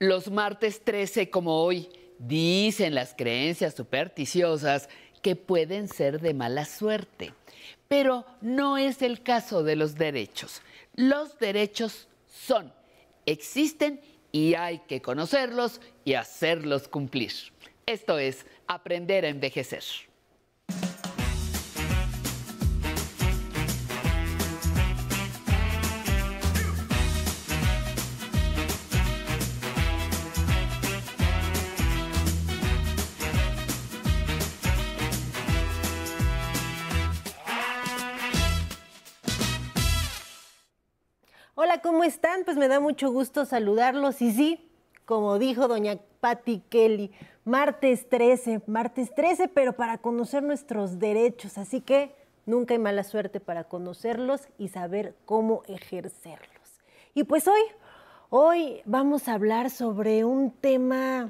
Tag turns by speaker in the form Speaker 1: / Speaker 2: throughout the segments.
Speaker 1: Los martes 13 como hoy dicen las creencias supersticiosas que pueden ser de mala suerte. Pero no es el caso de los derechos. Los derechos son, existen y hay que conocerlos y hacerlos cumplir. Esto es aprender a envejecer.
Speaker 2: ¿Cómo están? Pues me da mucho gusto saludarlos y sí, como dijo doña Patti Kelly, martes 13, martes 13, pero para conocer nuestros derechos, así que nunca hay mala suerte para conocerlos y saber cómo ejercerlos. Y pues hoy, hoy vamos a hablar sobre un tema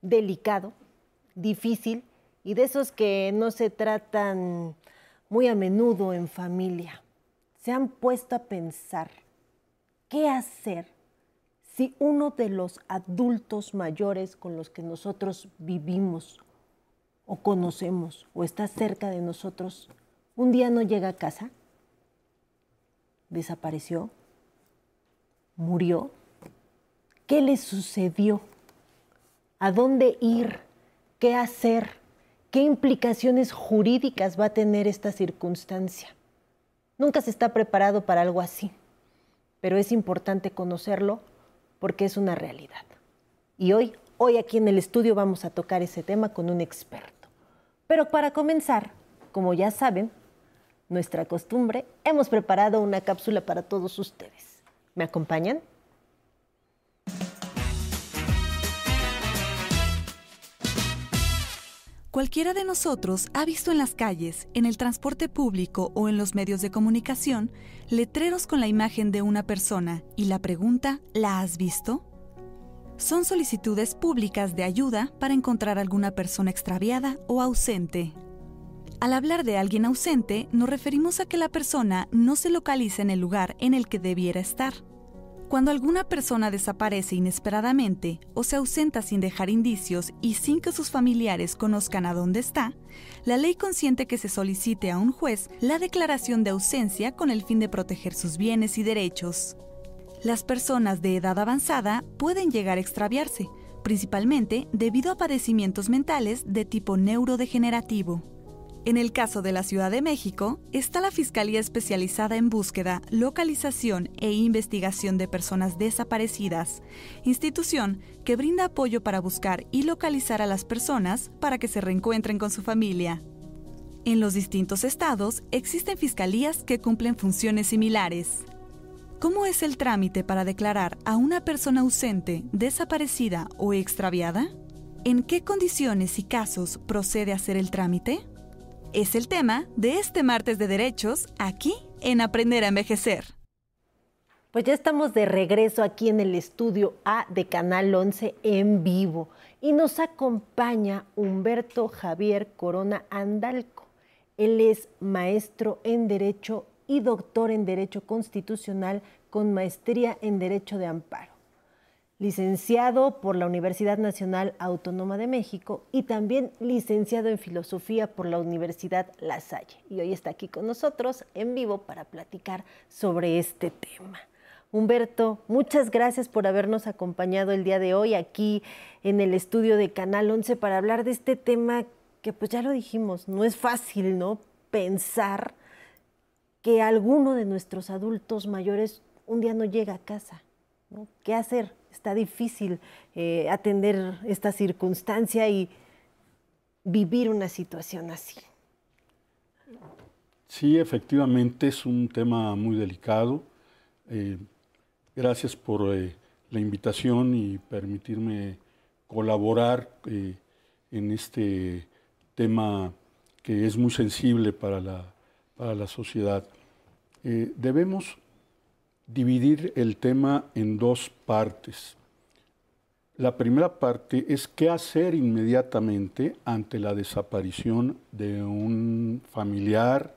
Speaker 2: delicado, difícil y de esos que no se tratan muy a menudo en familia. Se han puesto a pensar ¿qué hacer si uno de los adultos mayores con los que nosotros vivimos o conocemos o está cerca de nosotros un día no llega a casa? ¿Desapareció? ¿Murió? ¿Qué le sucedió? ¿A dónde ir? ¿Qué hacer? ¿Qué implicaciones jurídicas va a tener esta circunstancia? Nunca se está preparado para algo así pero es importante conocerlo porque es una realidad. Y hoy, hoy aquí en el estudio vamos a tocar ese tema con un experto. Pero para comenzar, como ya saben, nuestra costumbre, hemos preparado una cápsula para todos ustedes. ¿Me acompañan?
Speaker 3: Cualquiera de nosotros ha visto en las calles, en el transporte público o en los medios de comunicación letreros con la imagen de una persona y la pregunta, ¿la has visto? Son solicitudes públicas de ayuda para encontrar alguna persona extraviada o ausente. Al hablar de alguien ausente, nos referimos a que la persona no se localiza en el lugar en el que debiera estar. Cuando alguna persona desaparece inesperadamente o se ausenta sin dejar indicios y sin que sus familiares conozcan a dónde está, la ley consiente que se solicite a un juez la declaración de ausencia con el fin de proteger sus bienes y derechos. Las personas de edad avanzada pueden llegar a extraviarse, principalmente debido a padecimientos mentales de tipo neurodegenerativo. En el caso de la Ciudad de México, está la Fiscalía Especializada en Búsqueda, Localización e Investigación de Personas Desaparecidas, institución que brinda apoyo para buscar y localizar a las personas para que se reencuentren con su familia. En los distintos estados existen fiscalías que cumplen funciones similares. ¿Cómo es el trámite para declarar a una persona ausente, desaparecida o extraviada? ¿En qué condiciones y casos procede hacer el trámite? Es el tema de este martes de derechos aquí en Aprender a Envejecer.
Speaker 2: Pues ya estamos de regreso aquí en el estudio A de Canal 11 en vivo y nos acompaña Humberto Javier Corona Andalco. Él es maestro en Derecho y doctor en Derecho Constitucional con maestría en Derecho de Amparo licenciado por la Universidad Nacional Autónoma de México y también licenciado en Filosofía por la Universidad La Salle. Y hoy está aquí con nosotros en vivo para platicar sobre este tema. Humberto, muchas gracias por habernos acompañado el día de hoy aquí en el estudio de Canal 11 para hablar de este tema que pues ya lo dijimos, no es fácil, ¿no? Pensar que alguno de nuestros adultos mayores un día no llega a casa, ¿no? ¿Qué hacer? Está difícil eh, atender esta circunstancia y vivir una situación así.
Speaker 4: Sí, efectivamente es un tema muy delicado. Eh, gracias por eh, la invitación y permitirme colaborar en este tema que es muy sensible para la, para la sociedad. debemos dividir el tema en dos partes. La primera parte es qué hacer inmediatamente ante la desaparición de un familiar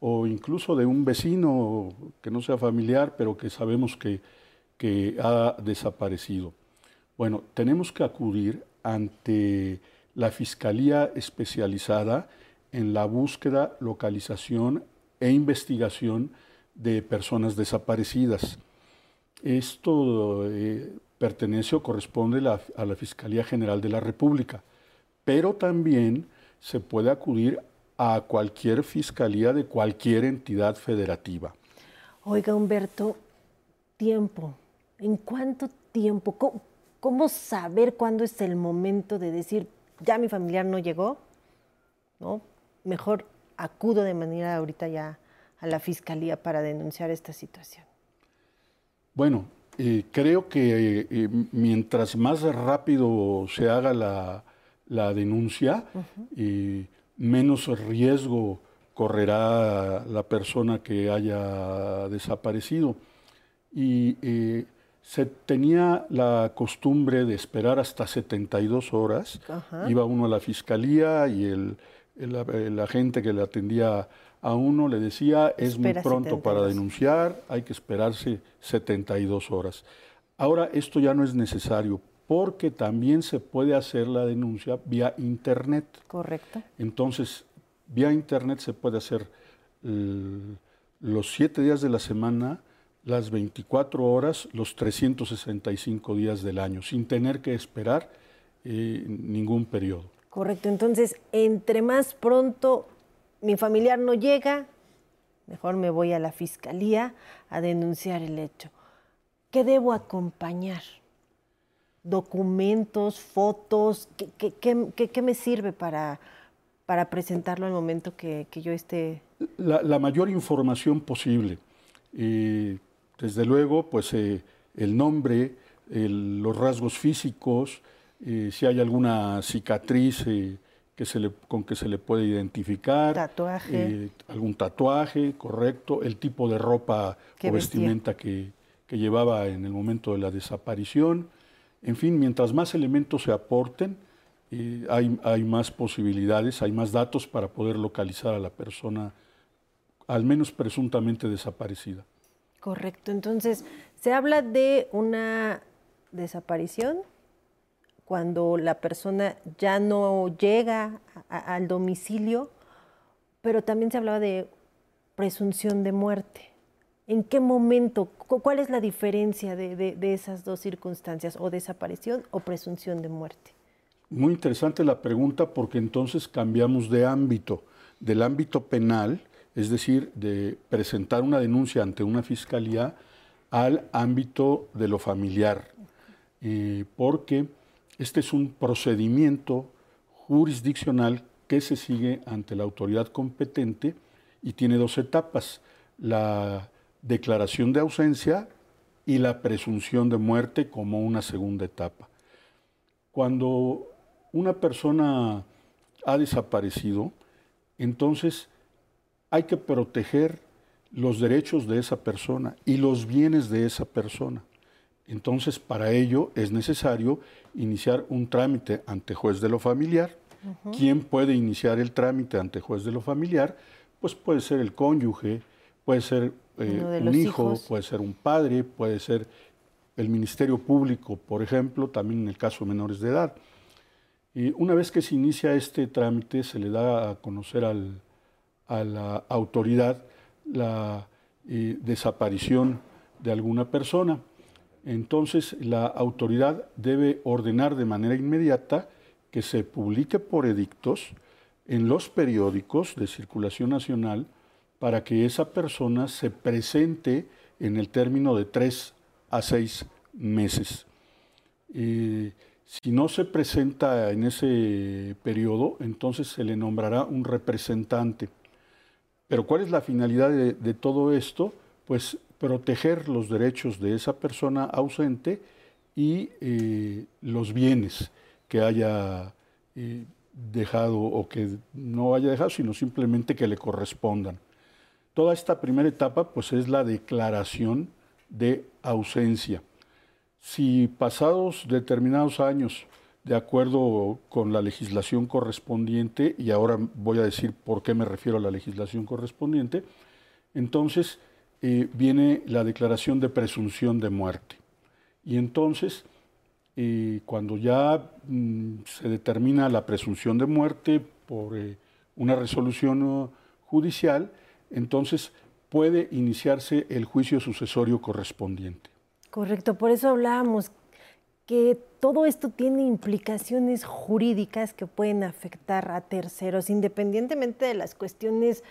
Speaker 4: o incluso de un vecino que no sea familiar, pero que sabemos que, ha desaparecido. Bueno, tenemos que acudir ante la Fiscalía especializada en la búsqueda, localización e investigación de personas desaparecidas. Esto eh, pertenece o corresponde a la Fiscalía General de la República, pero también se puede acudir a cualquier fiscalía de cualquier entidad federativa.
Speaker 2: Oiga, Humberto, tiempo. ¿En cuánto tiempo? ¿Cómo, saber cuándo es el momento de decir, ya mi familiar no llegó? ¿No? Mejor acudo de manera ahorita ya a la fiscalía para denunciar esta situación.
Speaker 4: Bueno, eh, creo que eh, mientras más rápido se haga la, denuncia, menos riesgo correrá la persona que haya desaparecido. Y eh, se tenía la costumbre de esperar hasta 72 horas. Iba uno a la fiscalía y el, el, agente que le atendía a uno le decía, es muy pronto para denunciar, hay que esperarse 72 horas. Ahora esto ya no es necesario porque también se puede hacer la denuncia vía Internet.
Speaker 2: Correcto.
Speaker 4: Entonces, vía Internet se puede hacer los siete días de la semana, las 24 horas, los 365 días del año, sin tener que esperar eh, ningún periodo.
Speaker 2: Correcto. Entonces, entre más pronto mi familiar no llega, mejor me voy a la fiscalía a denunciar el hecho. ¿Qué debo acompañar? documentos, fotos? ¿Qué, me sirve para, para, presentarlo al momento que, yo esté?
Speaker 4: La, mayor información posible. desde luego, pues eh, el nombre, los rasgos físicos, eh, si hay alguna cicatriz eh, que se le, con que se le puede identificar.
Speaker 2: Tatuaje.
Speaker 4: algún tatuaje, correcto. El tipo de ropa o vestimenta que, que, llevaba en el momento de la desaparición. En fin, mientras más elementos se aporten, eh, hay, más posibilidades, hay más datos para poder localizar a la persona, al menos presuntamente desaparecida.
Speaker 2: Correcto. Entonces, se habla de una desaparición cuando la persona ya no llega al domicilio, pero también se hablaba de presunción de muerte. ¿En qué momento? ¿Cuál es la diferencia de, esas dos circunstancias? ¿O desaparición o presunción de muerte?
Speaker 4: Muy interesante la pregunta porque entonces cambiamos de ámbito, del ámbito penal, es decir, de presentar una denuncia ante una fiscalía, al ámbito de lo familiar, eh, porque este es un procedimiento jurisdiccional que se sigue ante la autoridad competente y tiene dos etapas. La declaración de ausencia y la presunción de muerte como una segunda etapa. Cuando una persona ha desaparecido, entonces hay que proteger los derechos de esa persona y los bienes de esa persona. Entonces, para ello es necesario iniciar un trámite ante juez de lo familiar. ¿Quién puede iniciar el trámite ante juez de lo familiar? Pues puede ser el cónyuge, puede ser eh, un hijo, puede ser un padre, puede ser el Ministerio Público, por ejemplo, también en el caso de menores de edad. Y una vez que se inicia este trámite, se le da a conocer al, a la autoridad la eh, desaparición de alguna persona. Entonces, la autoridad debe ordenar de manera inmediata que se publique por edictos en los periódicos de circulación nacional para que esa persona se presente en el término de tres a seis meses. si no se presenta en ese periodo, entonces se le nombrará un representante. Pero ¿cuál es la finalidad de, todo esto? Pues proteger los derechos de esa persona ausente y eh, los bienes que haya eh, dejado o que no haya dejado, sino simplemente que le correspondan. Toda esta primera etapa pues es la declaración de ausencia. Si pasados determinados años, de acuerdo con la legislación correspondiente, y ahora voy a decir por qué me refiero a la legislación correspondiente, entonces viene la declaración de presunción de muerte. Y entonces cuando ya mm, se determina la presunción de muerte por eh, una resolución judicial, entonces puede iniciarse el juicio sucesorio correspondiente.
Speaker 2: Correcto, por eso hablábamos que todo esto tiene implicaciones jurídicas que pueden afectar a terceros, independientemente de las cuestiones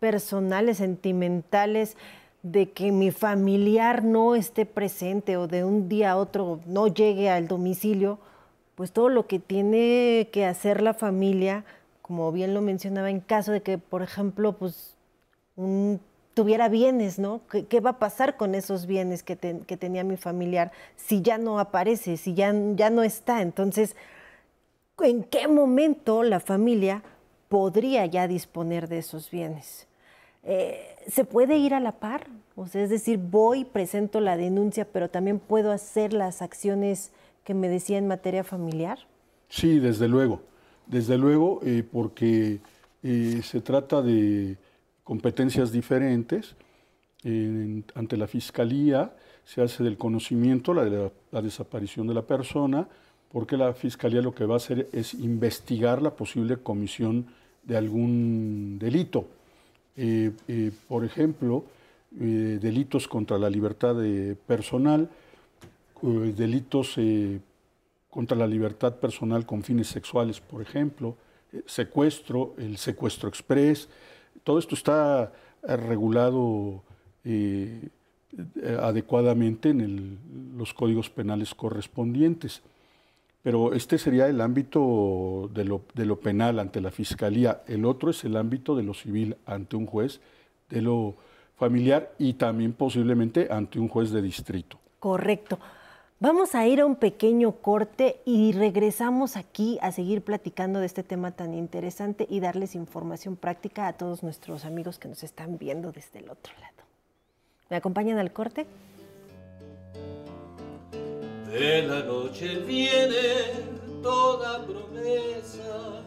Speaker 2: personales, sentimentales, de que mi familiar no esté presente o de un día a otro no llegue al domicilio, pues todo lo que tiene que hacer la familia, como bien lo mencionaba, en caso de que, por ejemplo, pues tuviera bienes, ¿no? ¿Qué, va a pasar con esos bienes que, que, tenía mi familiar si ya no aparece, si ya, ya no está? Entonces, ¿en qué momento la familia podría ya disponer de esos bienes? Eh, ¿se puede ir a la par? O sea, es decir, voy, presento la denuncia, pero también puedo hacer las acciones que me decía en materia familiar.
Speaker 4: Sí, desde luego, desde luego, eh, porque eh, se trata de competencias diferentes. ante la fiscalía se hace del conocimiento la, la desaparición de la persona, porque la fiscalía lo que va a hacer es investigar la posible comisión de algún delito. Eh, eh, por ejemplo, eh, delitos contra la libertad personal, delitos contra la libertad personal con fines sexuales, por ejemplo, secuestro, el secuestro express, todo esto está regulado adecuadamente en los códigos penales correspondientes. Pero este sería el ámbito de lo, penal ante la fiscalía. El otro es el ámbito de lo civil ante un juez, de lo familiar y también posiblemente ante un juez de distrito.
Speaker 2: Correcto. Vamos a ir a un pequeño corte y regresamos aquí a seguir platicando de este tema tan interesante y darles información práctica a todos nuestros amigos que nos están viendo desde el otro lado. ¿Me acompañan al corte?
Speaker 5: De la noche viene toda promesa.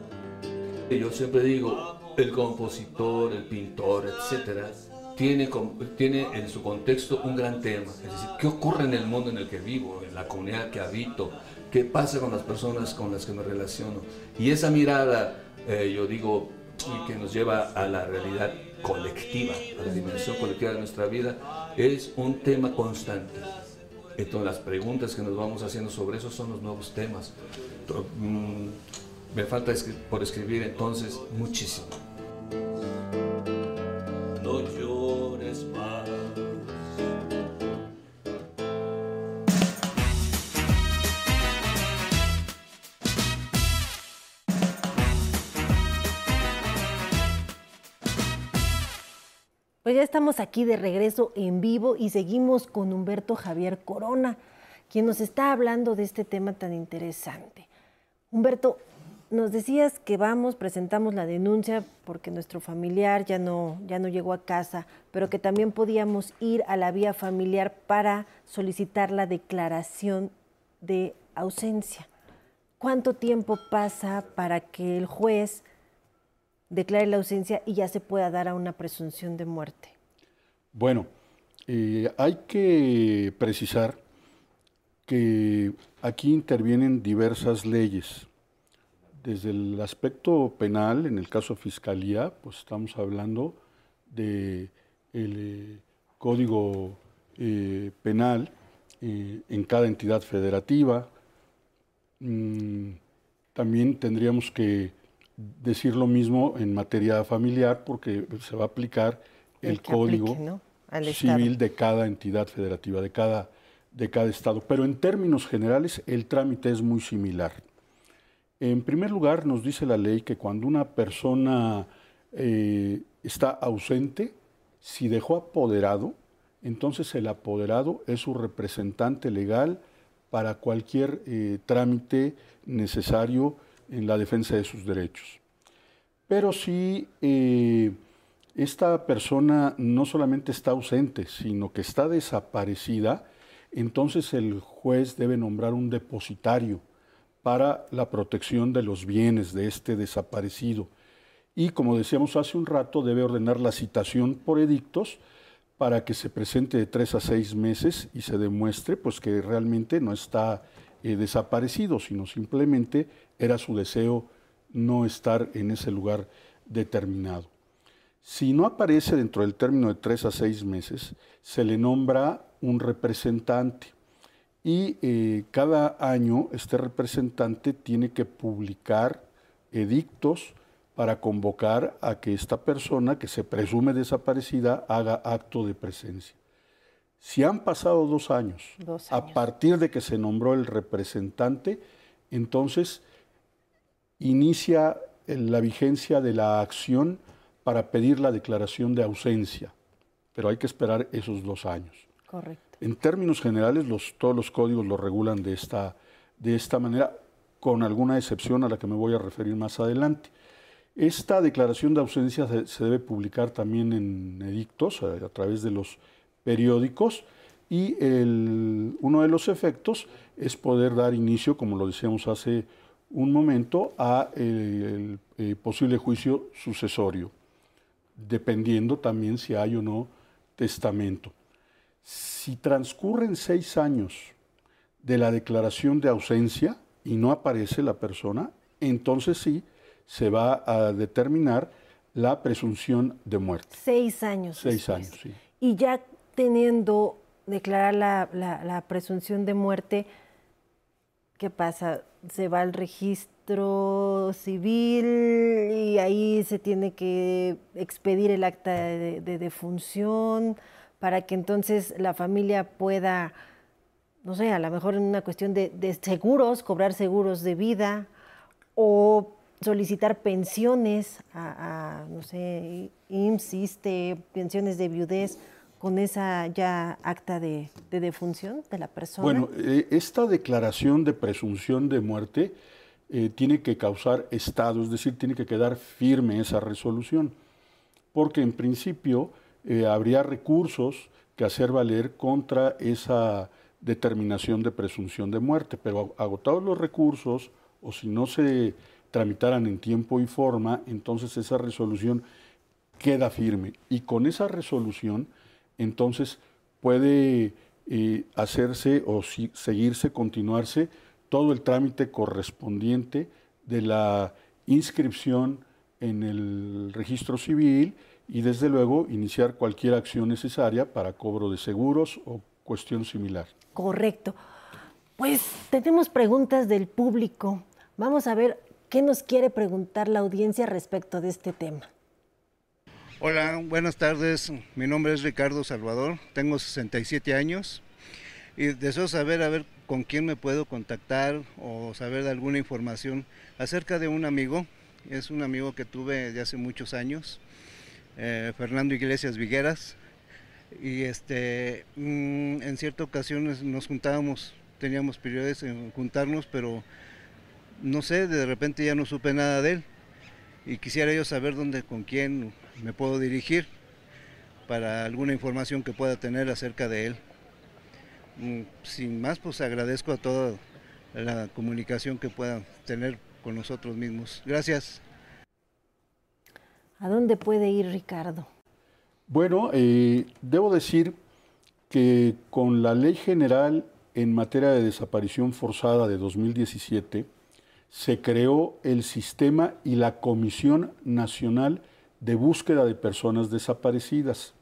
Speaker 5: Yo siempre digo, el compositor, el pintor, etcétera, tiene, tiene en su contexto un gran tema. Es decir, ¿qué ocurre en el mundo en el que vivo, en la comunidad que habito? ¿Qué pasa con las personas con las que me relaciono? Y esa mirada, eh, yo digo, que nos lleva a la realidad colectiva, a la dimensión colectiva de nuestra vida, es un tema constante. Entonces las preguntas que nos vamos haciendo sobre eso son los nuevos temas. Mm, me falta por escribir entonces muchísimo. No llores
Speaker 2: Pues ya estamos aquí de regreso en vivo y seguimos con Humberto Javier Corona, quien nos está hablando de este tema tan interesante. Humberto, nos decías que vamos, presentamos la denuncia porque nuestro familiar ya no, ya no llegó a casa, pero que también podíamos ir a la vía familiar para solicitar la declaración de ausencia. ¿Cuánto tiempo pasa para que el juez declare la ausencia y ya se pueda dar a una presunción de muerte?
Speaker 4: Bueno, eh, hay que precisar que aquí intervienen diversas leyes. Desde el aspecto penal, en el caso de fiscalía, pues estamos hablando del eh, código eh, penal en cada entidad federativa. Mm, también tendríamos que decir lo mismo en materia familiar porque se va a aplicar el, código civil de cada entidad federativa, de cada, de cada estado. Pero en términos generales el trámite es muy similar. En primer lugar, nos dice la ley que cuando una persona eh, está ausente, si dejó apoderado, entonces el apoderado es su representante legal para cualquier eh, trámite necesario en la defensa de sus derechos. Pero si eh, esta persona no solamente está ausente, sino que está desaparecida, entonces el juez debe nombrar un depositario para la protección de los bienes de este desaparecido. Y como decíamos hace un rato, debe ordenar la citación por edictos para que se presente de tres a seis meses y se demuestre pues, que realmente no está eh, desaparecido, sino simplemente era su deseo no estar en ese lugar determinado. Si no aparece dentro del término de tres a seis meses, se le nombra un representante y eh, cada año este representante tiene que publicar edictos para convocar a que esta persona que se presume desaparecida haga acto de presencia. Si han pasado dos años, a partir de que se nombró el representante, entonces inicia la vigencia de la acción para pedir la declaración de ausencia, pero hay que esperar esos dos años.
Speaker 2: Correcto.
Speaker 4: En términos generales, todos los códigos lo regulan de esta, de esta manera, con alguna excepción a la que me voy a referir más adelante. Esta declaración de ausencia se, debe publicar también en edictos a, a través de los periódicos y uno de los efectos es poder dar inicio, como lo decíamos hace un momento, a el, posible juicio sucesorio, dependiendo también si hay o no testamento. Si transcurren seis años de la declaración de ausencia y no aparece la persona, entonces sí se va a determinar la presunción de muerte.
Speaker 2: Seis años.
Speaker 4: Seis años, sí.
Speaker 2: Y ya teniendo declarar la, presunción de muerte, ¿qué pasa? Se va al registro civil y ahí se tiene que expedir el acta de, defunción para que entonces la familia pueda, no sé, a lo mejor en una cuestión de, seguros, cobrar seguros de vida o solicitar pensiones a, no sé, IMSS, pensiones de viudez con esa ya acta de, defunción de la persona?
Speaker 4: Bueno, eh, esta declaración de presunción de muerte eh, tiene que causar estado, es decir, tiene que quedar firme esa resolución, porque en principio eh, habría recursos que hacer valer contra esa determinación de presunción de muerte, pero agotados los recursos o si no se tramitaran en tiempo y forma, entonces esa resolución queda firme. Y con esa resolución entonces puede eh, hacerse o seguirse, continuarse todo el trámite correspondiente de la inscripción en el registro civil y desde luego iniciar cualquier acción necesaria para cobro de seguros o cuestión similar.
Speaker 2: Correcto. Pues tenemos preguntas del público. Vamos a ver qué nos quiere preguntar la audiencia respecto de este tema.
Speaker 6: Hola, buenas tardes. Mi nombre es Ricardo Salvador, tengo 67 años y deseo saber a ver con quién me puedo contactar o saber de alguna información acerca de un amigo. Es un amigo que tuve de hace muchos años, eh, Fernando Iglesias Vigueras. Y este, mm, en cierta ocasión nos juntábamos, teníamos periodos en juntarnos, pero no sé, de repente ya no supe nada de él. Y quisiera yo saber dónde, con quién me puedo dirigir para alguna información que pueda tener acerca de él. Mm, sin más, pues agradezco a toda la comunicación que puedan tener con nosotros mismos. Gracias.
Speaker 2: ¿A dónde puede ir Ricardo?
Speaker 4: Bueno, eh, debo decir que con la Ley General en materia de desaparición forzada de 2017, se creó el sistema y la Comisión Nacional de búsqueda de personas desaparecidas.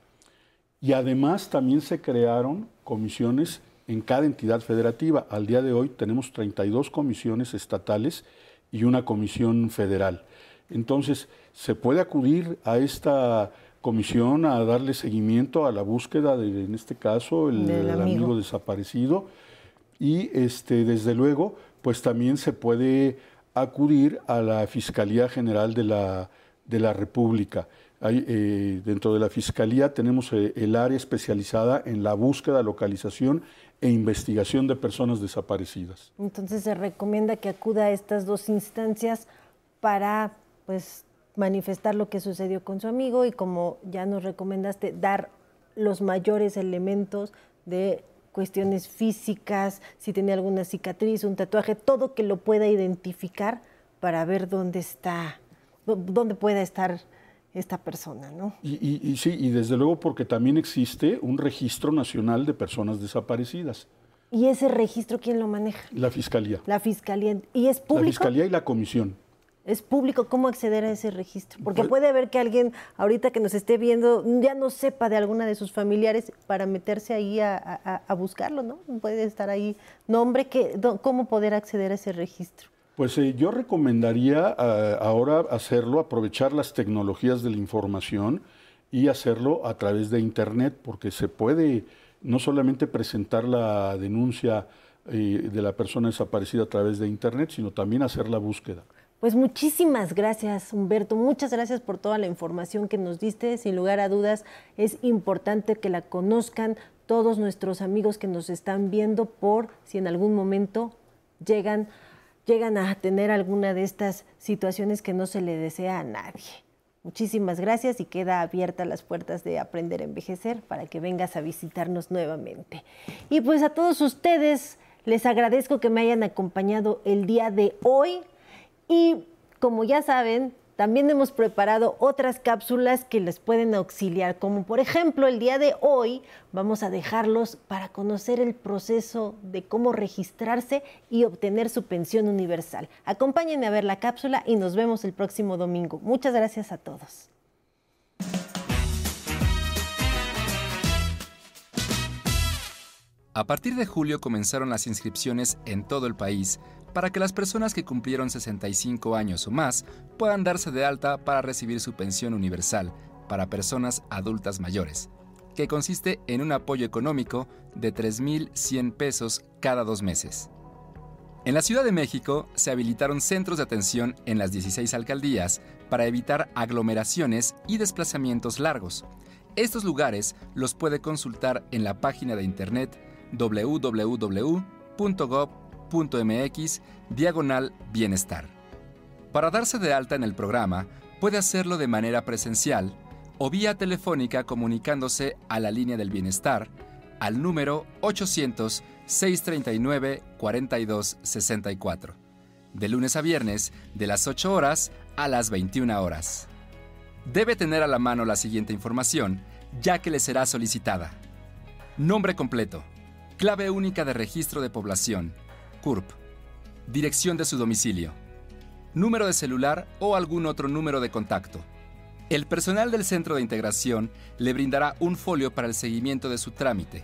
Speaker 4: Y además también se crearon comisiones en cada entidad federativa. Al día de hoy tenemos 32 comisiones estatales y una comisión federal. Entonces, se puede acudir a esta comisión a darle seguimiento a la búsqueda de, en este caso, el, amigo. amigo. desaparecido. Y este, desde luego, pues también se puede acudir a la Fiscalía General de la de la República. Eh, dentro de la Fiscalía tenemos eh, el área especializada en la búsqueda, localización e investigación de personas desaparecidas.
Speaker 2: Entonces se recomienda que acuda a estas dos instancias para pues, manifestar lo que sucedió con su amigo y como ya nos recomendaste, dar los mayores elementos de cuestiones físicas, si tenía alguna cicatriz, un tatuaje, todo que lo pueda identificar para ver dónde está dónde puede estar esta persona, ¿no?
Speaker 4: Y, sí, y desde luego porque también existe un registro nacional de personas desaparecidas.
Speaker 2: ¿Y ese registro quién lo maneja?
Speaker 4: La Fiscalía.
Speaker 2: La Fiscalía. ¿Y es público?
Speaker 4: La Fiscalía y la Comisión.
Speaker 2: ¿Es público cómo acceder a ese registro? Porque pues puede haber que alguien ahorita que nos esté viendo ya no sepa de alguna de sus familiares para meterse ahí a, buscarlo, ¿no? Puede estar ahí nombre, que, ¿cómo poder acceder a ese registro?
Speaker 4: Pues eh, yo recomendaría eh, ahora hacerlo, aprovechar las tecnologías de la información y hacerlo a través de Internet, porque se puede no solamente presentar la denuncia eh, de la persona desaparecida a través de Internet, sino también hacer la búsqueda.
Speaker 2: Pues muchísimas gracias, Humberto. Muchas gracias por toda la información que nos diste. Sin lugar a dudas, es importante que la conozcan todos nuestros amigos que nos están viendo por si en algún momento llegan, llegan a tener alguna de estas situaciones que no se le desea a nadie. Muchísimas gracias y queda abierta las puertas de Aprender a Envejecer para que vengas a visitarnos nuevamente. Y pues a todos ustedes les agradezco que me hayan acompañado el día de hoy y como ya saben, también hemos preparado otras cápsulas que les pueden auxiliar, como por ejemplo el día de hoy vamos a dejarlos para conocer el proceso de cómo registrarse y obtener su pensión universal. Acompáñenme a ver la cápsula y nos vemos el próximo domingo. Muchas gracias a todos.
Speaker 7: A partir de julio comenzaron las inscripciones en todo el país para que las personas que cumplieron 65 años o más puedan darse de alta para recibir su pensión universal para personas adultas mayores, que consiste en un apoyo económico de 3.100 pesos cada dos meses. En la Ciudad de México se habilitaron centros de atención en las 16 alcaldías para evitar aglomeraciones y desplazamientos largos. Estos lugares los puede consultar en la página de internet www.gov.mx mx diagonal bienestar. Para darse de alta en el programa, puede hacerlo de manera presencial o vía telefónica comunicándose a la línea del bienestar al número 800-639-4264, de lunes a viernes de las 8 horas a las 21 horas. Debe tener a la mano la siguiente información, ya que le será solicitada. Nombre completo, clave única de registro de población, CURP, dirección de su domicilio, número de celular o algún otro número de contacto. El personal del centro de integración le brindará un folio para el seguimiento de su trámite.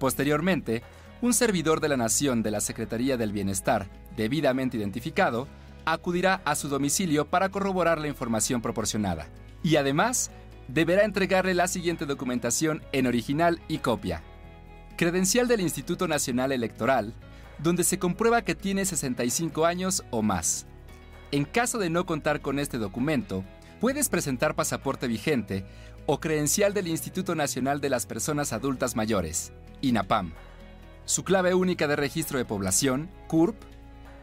Speaker 7: Posteriormente, un servidor de la Nación de la Secretaría del Bienestar, debidamente identificado, acudirá a su domicilio para corroborar la información proporcionada. Y además, deberá entregarle la siguiente documentación en original y copia. Credencial del Instituto Nacional Electoral, donde se comprueba que tiene 65 años o más. En caso de no contar con este documento, puedes presentar pasaporte vigente o credencial del Instituto Nacional de las Personas Adultas Mayores, INAPAM. Su clave única de registro de población, CURP,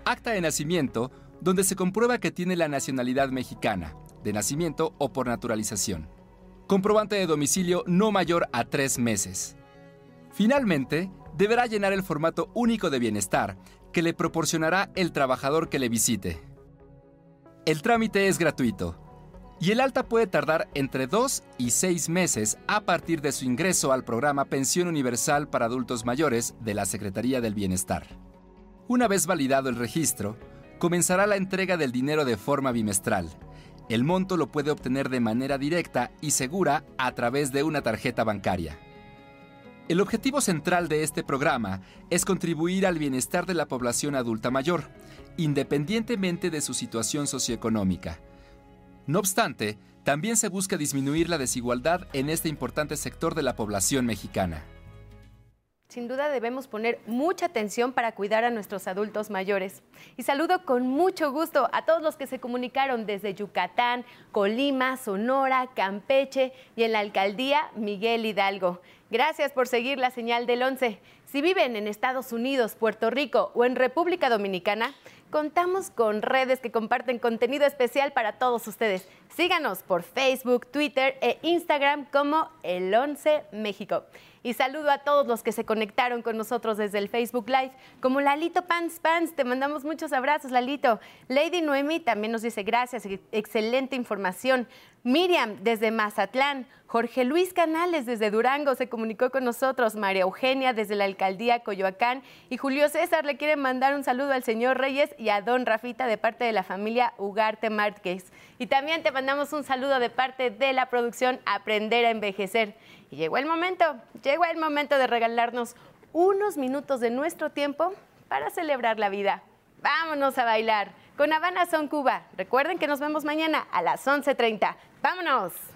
Speaker 7: acta de nacimiento, donde se comprueba que tiene la nacionalidad mexicana, de nacimiento o por naturalización. Comprobante de domicilio no mayor a tres meses. Finalmente, deberá llenar el formato único de bienestar que le proporcionará el trabajador que le visite. El trámite es gratuito y el alta puede tardar entre 2 y 6 meses a partir de su ingreso al programa Pensión Universal para Adultos Mayores de la Secretaría del Bienestar. Una vez validado el registro, comenzará la entrega del dinero de forma bimestral. El monto lo puede obtener de manera directa y segura a través de una tarjeta bancaria. El objetivo central de este programa es contribuir al bienestar de la población adulta mayor, independientemente de su situación socioeconómica. No obstante, también se busca disminuir la desigualdad en este importante sector de la población mexicana.
Speaker 8: Sin duda debemos poner mucha atención para cuidar a nuestros adultos mayores. Y saludo con mucho gusto a todos los que se comunicaron desde Yucatán, Colima, Sonora, Campeche y en la alcaldía Miguel Hidalgo. Gracias por seguir la señal del 11. Si viven en Estados Unidos, Puerto Rico o en República Dominicana, contamos con redes que comparten contenido especial para todos ustedes. Síganos por Facebook, Twitter e Instagram como El 11 México. Y saludo a todos los que se conectaron con nosotros desde el Facebook Live, como Lalito Pants Pants. Te mandamos muchos abrazos, Lalito. Lady Noemi también nos dice gracias, excelente información. Miriam desde Mazatlán, Jorge Luis Canales desde Durango se comunicó con nosotros, María Eugenia desde la alcaldía Coyoacán y Julio César le quiere mandar un saludo al señor Reyes y a don Rafita de parte de la familia Ugarte Márquez. Y también te mandamos un saludo de parte de la producción Aprender a Envejecer. Y llegó el momento, llegó el momento de regalarnos unos minutos de nuestro tiempo para celebrar la vida. Vámonos a bailar con Habana Son Cuba. Recuerden que nos vemos mañana a las 11.30. ¡Vámonos!